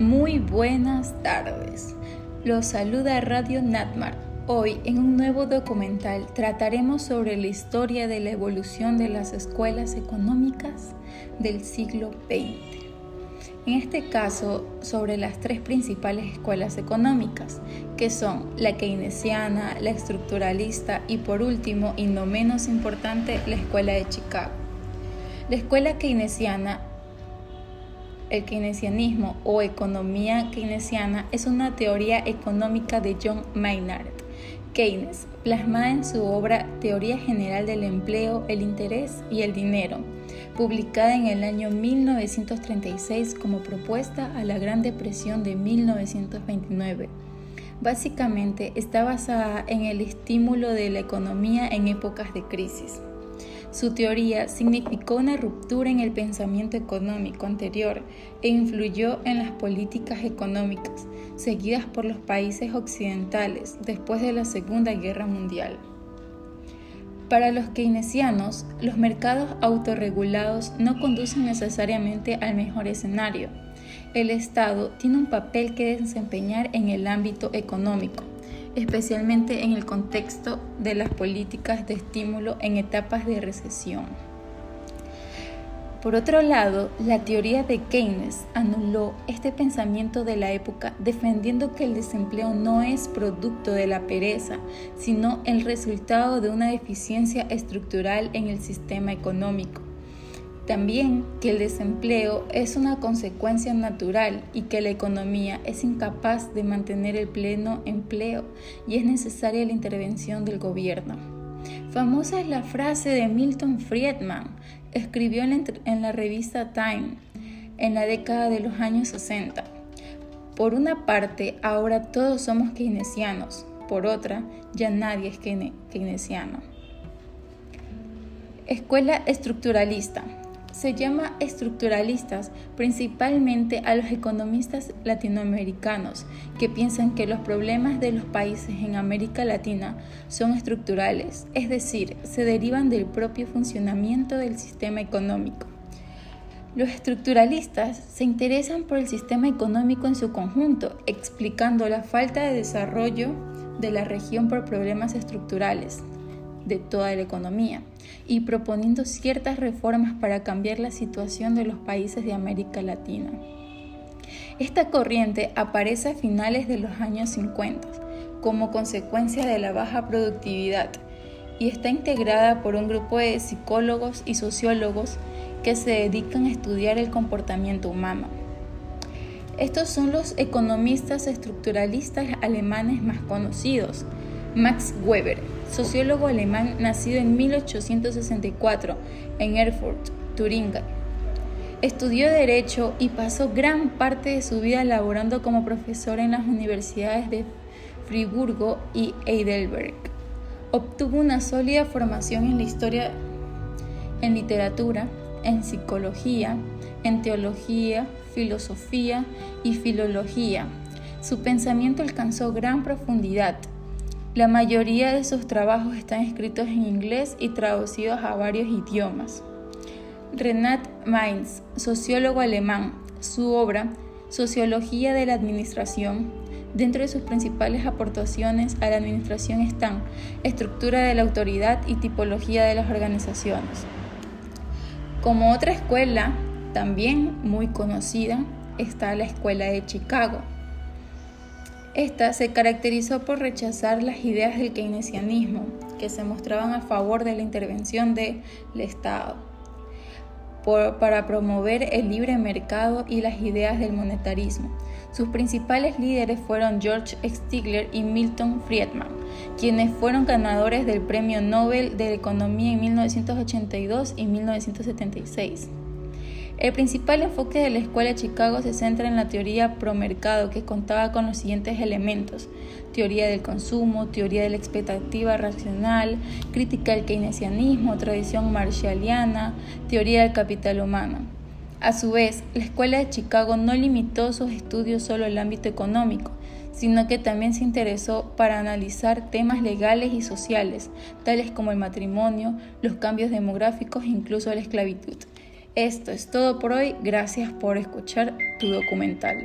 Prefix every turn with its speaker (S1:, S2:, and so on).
S1: Muy buenas tardes. Los saluda Radio Natmar. Hoy, en un nuevo documental, trataremos sobre la historia de la evolución de las escuelas económicas del siglo XX. En este caso, sobre las tres principales escuelas económicas, que son la keynesiana, la estructuralista y por último, y no menos importante, la escuela de Chicago. La escuela keynesiana el keynesianismo o economía keynesiana es una teoría económica de John Maynard Keynes, plasmada en su obra Teoría General del Empleo, el Interés y el Dinero, publicada en el año 1936 como propuesta a la Gran Depresión de 1929. Básicamente está basada en el estímulo de la economía en épocas de crisis. Su teoría significó una ruptura en el pensamiento económico anterior e influyó en las políticas económicas seguidas por los países occidentales después de la Segunda Guerra Mundial. Para los keynesianos, los mercados autorregulados no conducen necesariamente al mejor escenario. El Estado tiene un papel que desempeñar en el ámbito económico especialmente en el contexto de las políticas de estímulo en etapas de recesión. Por otro lado, la teoría de Keynes anuló este pensamiento de la época defendiendo que el desempleo no es producto de la pereza, sino el resultado de una deficiencia estructural en el sistema económico. También que el desempleo es una consecuencia natural y que la economía es incapaz de mantener el pleno empleo y es necesaria la intervención del gobierno. Famosa es la frase de Milton Friedman, escribió en la revista Time en la década de los años 60. Por una parte, ahora todos somos keynesianos, por otra, ya nadie es keynesiano. Escuela estructuralista se llama estructuralistas principalmente a los economistas latinoamericanos que piensan que los problemas de los países en América Latina son estructurales, es decir, se derivan del propio funcionamiento del sistema económico. Los estructuralistas se interesan por el sistema económico en su conjunto, explicando la falta de desarrollo de la región por problemas estructurales, de toda la economía y proponiendo ciertas reformas para cambiar la situación de los países de América Latina. Esta corriente aparece a finales de los años 50 como consecuencia de la baja productividad y está integrada por un grupo de psicólogos y sociólogos que se dedican a estudiar el comportamiento humano. Estos son los economistas estructuralistas alemanes más conocidos, Max Weber, sociólogo alemán nacido en 1864 en Erfurt, Turingia. Estudió Derecho y pasó gran parte de su vida laborando como profesor en las universidades de Friburgo y Heidelberg. Obtuvo una sólida formación en la historia, en literatura, en psicología, en teología, filosofía y filología. Su pensamiento alcanzó gran profundidad la mayoría de sus trabajos están escritos en inglés y traducidos a varios idiomas. Renat Mainz, sociólogo alemán, su obra Sociología de la Administración, dentro de sus principales aportaciones a la administración están estructura de la autoridad y tipología de las organizaciones. Como otra escuela, también muy conocida, está la Escuela de Chicago esta se caracterizó por rechazar las ideas del keynesianismo, que se mostraban a favor de la intervención del Estado, para promover el libre mercado y las ideas del monetarismo. Sus principales líderes fueron George Stigler y Milton Friedman, quienes fueron ganadores del Premio Nobel de Economía en 1982 y 1976. El principal enfoque de la Escuela de Chicago se centra en la teoría promercado que contaba con los siguientes elementos. Teoría del consumo, teoría de la expectativa racional, crítica del keynesianismo, tradición marshalliana, teoría del capital humano. A su vez, la Escuela de Chicago no limitó sus estudios solo al ámbito económico, sino que también se interesó para analizar temas legales y sociales, tales como el matrimonio, los cambios demográficos e incluso la esclavitud. Esto es todo por hoy. Gracias por escuchar tu documental.